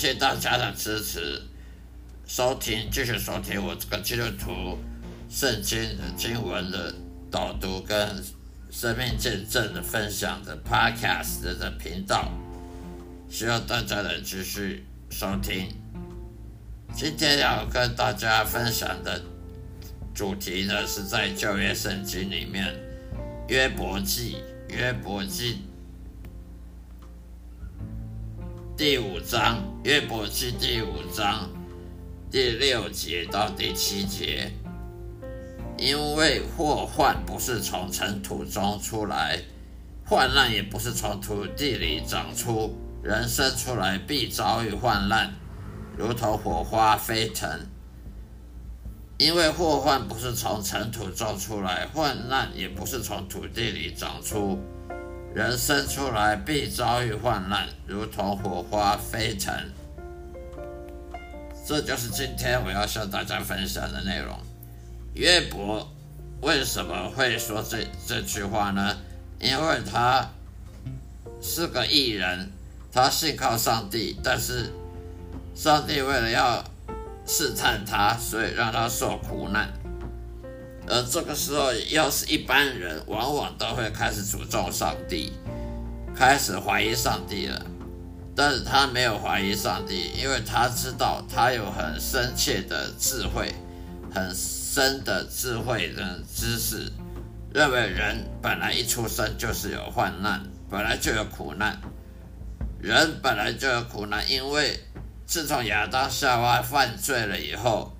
谢大家的支持，收听继续收听我这个基督徒圣经经文的导读跟生命见证的分享的 Podcast 的频道，希望大家能继续收听。今天要跟大家分享的主题呢，是在旧约圣经里面约伯记，约伯记。第五章，约伯记第五章第六节到第七节，因为祸患不是从尘土中出来，患难也不是从土地里长出，人生出来必遭遇患难，如同火花飞腾。因为祸患不是从尘土中出来，患难也不是从土地里长出。人生出来必遭遇患难，如同火花飞尘。这就是今天我要向大家分享的内容。约伯为什么会说这这句话呢？因为他是个艺人，他信靠上帝，但是上帝为了要试探他，所以让他受苦难。而这个时候，要是一般人，往往都会开始诅咒上帝，开始怀疑上帝了。但是他没有怀疑上帝，因为他知道他有很深切的智慧，很深的智慧的知识，认为人本来一出生就是有患难，本来就有苦难，人本来就有苦难，因为自从亚当夏娃犯罪了以后。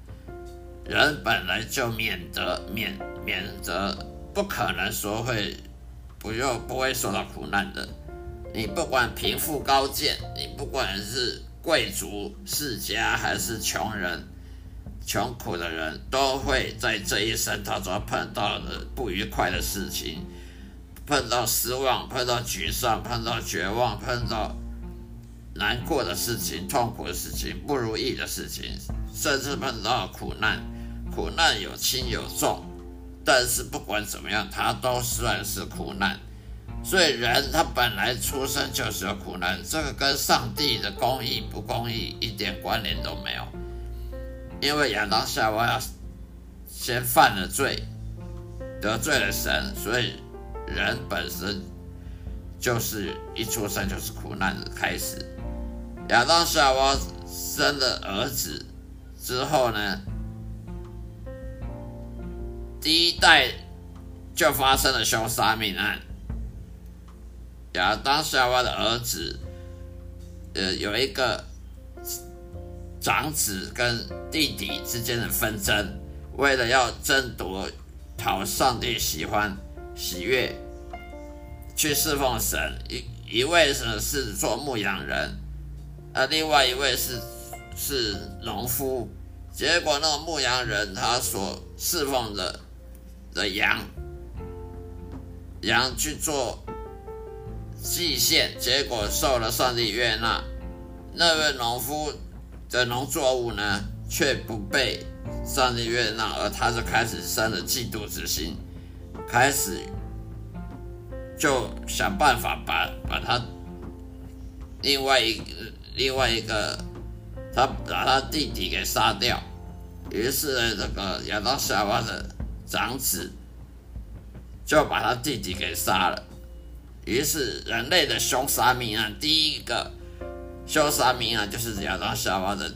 人本来就免得免免得不可能说会不用不会受到苦难的。你不管贫富高贱，你不管是贵族世家还是穷人，穷苦的人都会在这一生当中碰到的不愉快的事情，碰到失望，碰到沮丧，碰到绝望，碰到难过的事情、痛苦的事情、不如意的事情，甚至碰到苦难。苦难有轻有重，但是不管怎么样，它都算是苦难。所以人他本来出生就是有苦难，这个跟上帝的公义不公义一点关联都没有。因为亚当夏娃先犯了罪，得罪了神，所以人本身就是一出生就是苦难的开始。亚当夏娃生了儿子之后呢？第一代就发生了凶杀命案，亚当夏娃的儿子，呃，有一个长子跟弟弟之间的纷争，为了要争夺讨上帝喜欢喜悦，去侍奉神。一一位是是做牧羊人，呃，另外一位是是农夫。结果那牧羊人他所侍奉的。的羊，羊去做祭献，结果受了上帝悦纳。那位农夫的农作物呢，却不被上帝悦纳，而他就开始生了嫉妒之心，开始就想办法把把他另外一另外一个他把他弟弟给杀掉。于是呢，这个亚当夏娃的。长子就把他弟弟给杀了，于是人类的凶杀命案，第一个凶杀命案就是亚当夏娃的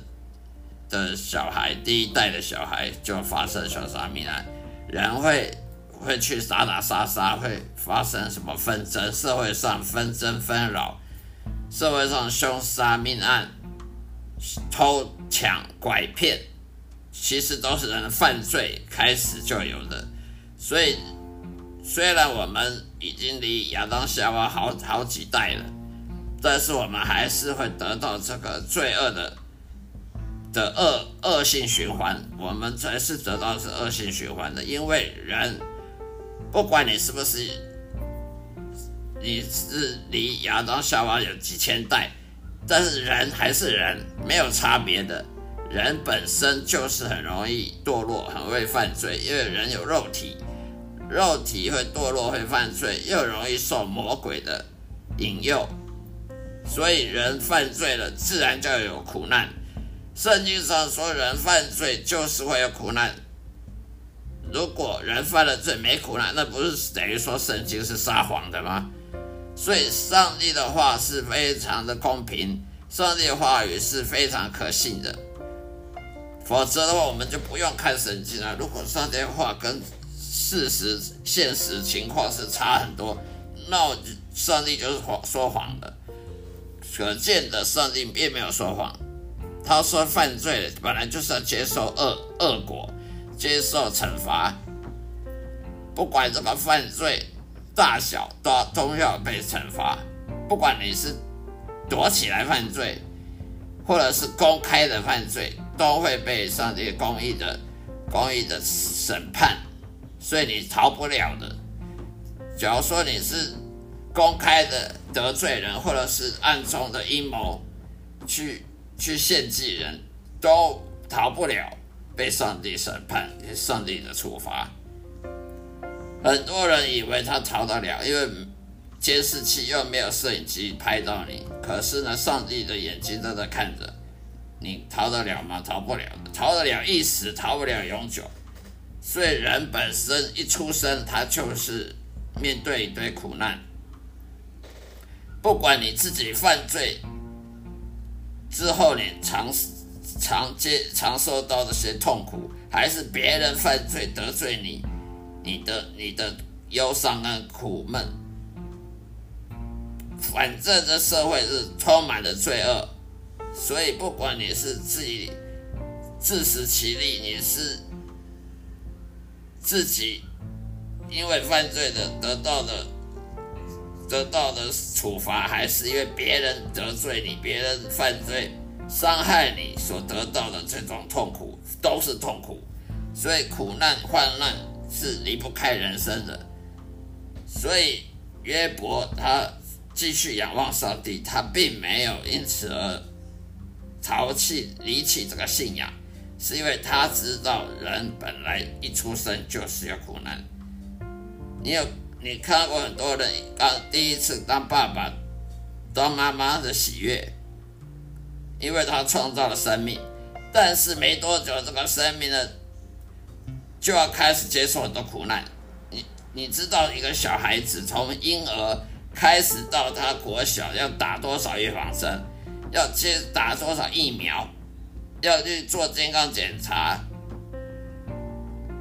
的小孩，第一代的小孩就发生凶杀命案，人会会去打打杀杀，会发生什么纷争，社会上纷争纷扰，社会上凶杀命案，偷抢拐骗。其实都是人犯罪开始就有的，所以虽然我们已经离亚当夏娃好好几代了，但是我们还是会得到这个罪恶的的恶恶性循环，我们才是得到是恶性循环的，因为人不管你是不是你是离亚当夏娃有几千代，但是人还是人，没有差别的。人本身就是很容易堕落，很会犯罪，因为人有肉体，肉体会堕落，会犯罪，又容易受魔鬼的引诱，所以人犯罪了，自然就有苦难。圣经上说，人犯罪就是会有苦难。如果人犯了罪没苦难，那不是等于说圣经是撒谎的吗？所以上帝的话是非常的公平，上帝的话语是非常可信的。否则的话，我们就不用看圣经了。如果上帝的话跟事实、现实情况是差很多，那上帝就是谎说谎的。可见的，上帝并没有说谎。他说犯罪本来就是要接受恶恶果。接受惩罚，不管怎么犯罪大小，都都要被惩罚。不管你是躲起来犯罪，或者是公开的犯罪，都会被上帝公义的公义的审判，所以你逃不了的。假如说你是公开的得罪人，或者是暗中的阴谋去去献祭人，都逃不了。被上帝审判，上帝的处罚。很多人以为他逃得了，因为监视器又没有摄影机拍到你。可是呢，上帝的眼睛都在看着你，逃得了吗？逃不了，逃得了一时，逃不了永久。所以人本身一出生，他就是面对一堆苦难。不管你自己犯罪之后，你尝试。常接常受到这些痛苦，还是别人犯罪得罪你，你的你的忧伤跟苦闷。反正这社会是充满了罪恶，所以不管你是自己自食其力，你是自己因为犯罪的得到的得到的处罚，还是因为别人得罪你，别人犯罪。伤害你所得到的这种痛苦都是痛苦，所以苦难患难是离不开人生的。所以约伯他继续仰望上帝，他并没有因此而抛弃离弃这个信仰，是因为他知道人本来一出生就是有苦难。你有你看过很多人刚第一次当爸爸、当妈妈的喜悦。因为他创造了生命，但是没多久，这个生命呢就要开始接受很多苦难。你你知道，一个小孩子从婴儿开始到他国小，要打多少预防针，要接打多少疫苗，要去做健康检查。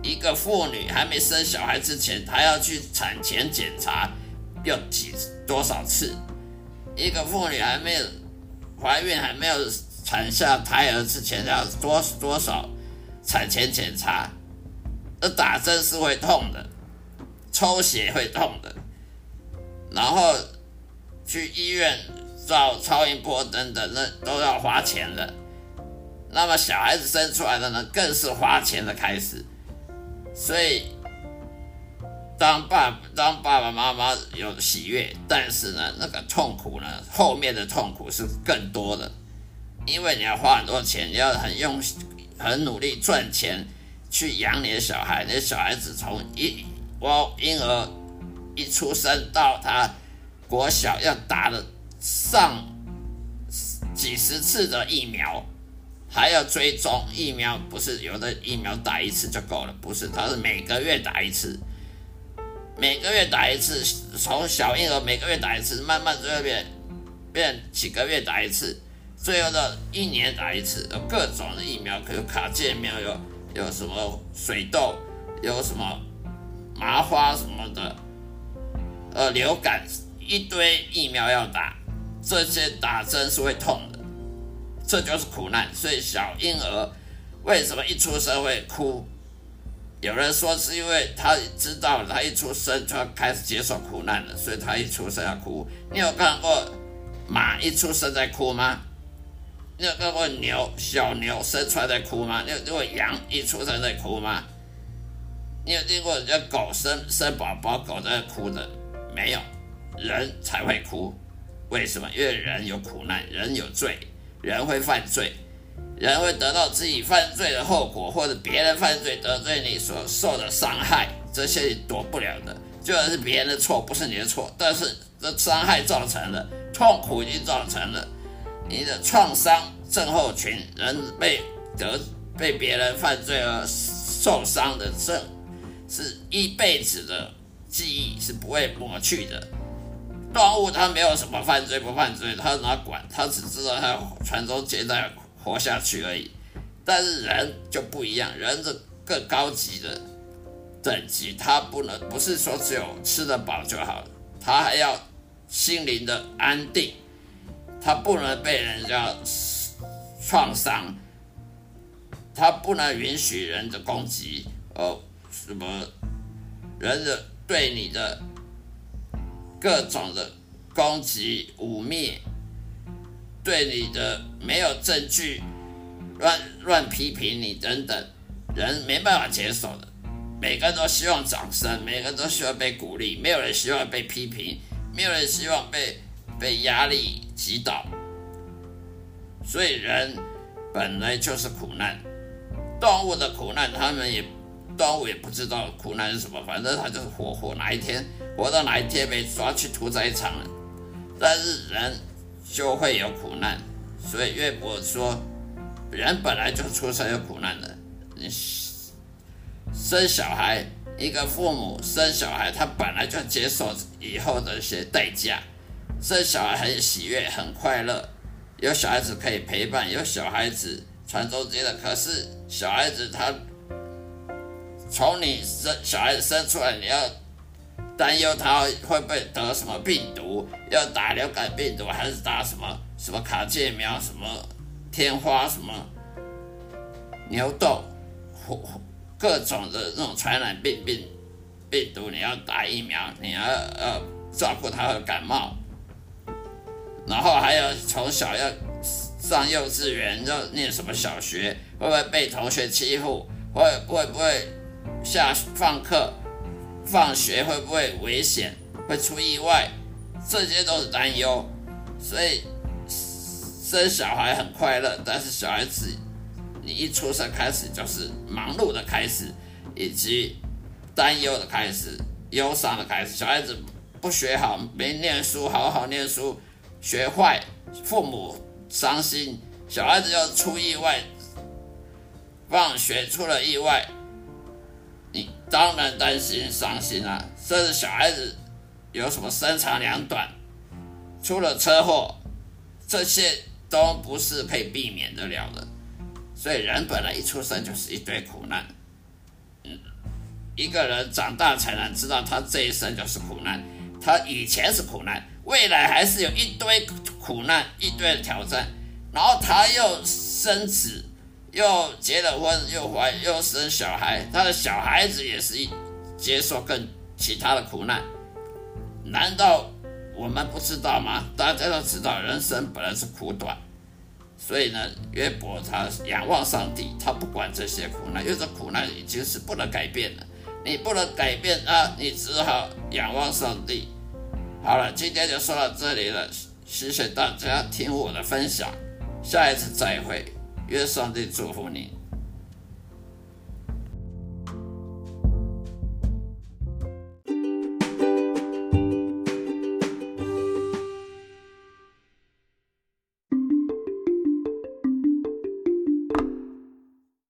一个妇女还没生小孩之前，她要去产前检查，要几多少次？一个妇女还没有。怀孕还没有产下胎儿之前要多多少产前检查？那打针是会痛的，抽血会痛的，然后去医院照超音波等等，那都要花钱的。那么小孩子生出来的呢，更是花钱的开始。所以当爸当爸爸妈妈有喜悦，但是呢，那个痛苦呢，后面的痛苦是更多的，因为你要花很多钱，你要很用很努力赚钱去养你的小孩，你的小孩子从一我婴儿一出生到他国小要打了上几十次的疫苗，还要追踪疫苗，不是有的疫苗打一次就够了，不是，他是每个月打一次。每个月打一次，从小婴儿每个月打一次，慢慢就会变变几个月打一次，最后的一年打一次，有各种的疫苗，可有卡介苗，有有什么水痘，有什么麻花什么的，呃，流感，一堆疫苗要打，这些打针是会痛的，这就是苦难。所以小婴儿为什么一出生会哭？有人说是因为他知道他一出生就要开始接受苦难了，所以他一出生要哭。你有看过马一出生在哭吗？你有看过牛小牛生出来在哭吗？你有见过羊一出生在哭吗？你有见过人家狗生生宝宝狗在哭的？没有，人才会哭。为什么？因为人有苦难，人有罪，人会犯罪。人会得到自己犯罪的后果，或者别人犯罪得罪你所受的伤害，这些你躲不了的。就算是别人的错，不是你的错，但是这伤害造成了，痛苦已经造成了，你的创伤症候群，人被得被别人犯罪而受伤的症，是一辈子的记忆是不会抹去的。动物它没有什么犯罪不犯罪，它哪管？它只知道它传宗接代活下去而已。但是人就不一样，人是更高级的等级，他不能不是说只有吃得饱就好了，他还要心灵的安定，他不能被人家创伤，他不能允许人的攻击，呃，什么人的对你的。各种的攻击、污蔑，对你的没有证据，乱乱批评你等等，人没办法接受的。每个人都希望掌声，每个人都希望被鼓励，没有人希望被批评，没有人希望被被压力击倒。所以人本来就是苦难，动物的苦难，他们也。动物也不知道苦难是什么，反正他就是活活哪一天活到哪一天被抓去屠宰场了。但是人就会有苦难，所以岳伯说，人本来就出生有苦难的。你生小孩，一个父母生小孩，他本来就接受以后的一些代价。生小孩很喜悦，很快乐，有小孩子可以陪伴，有小孩子传宗接代。可是小孩子他。从你生小孩子生出来，你要担忧他会不会得什么病毒，要打流感病毒还是打什么什么卡介苗、什么天花、什么牛痘，各种的那种传染病病病毒，你要打疫苗，你要呃照顾他的感冒，然后还有从小要上幼稚园，要念什么小学，会不会被同学欺负，会会不会？下放课、放学会不会危险？会出意外？这些都是担忧。所以生小孩很快乐，但是小孩子你一出生开始就是忙碌的开始，以及担忧的开始、忧伤的开始。小孩子不学好，没念书，好好念书，学坏，父母伤心。小孩子要出意外，放学出了意外。你当然担心、伤心啊！甚至小孩子有什么三长两短，出了车祸，这些都不是可以避免得了的。所以人本来一出生就是一堆苦难，嗯，一个人长大才能知道他这一生就是苦难，他以前是苦难，未来还是有一堆苦难、一堆的挑战，然后他又生子。又结了婚，又怀，又生小孩，他的小孩子也是一接受更其他的苦难。难道我们不知道吗？大家都知道，人生本来是苦短，所以呢，约伯他仰望上帝，他不管这些苦难，因为这苦难已经是不能改变的。你不能改变啊，你只好仰望上帝。好了，今天就说到这里了，谢谢大家听我的分享，下一次再会。愿上帝祝福你。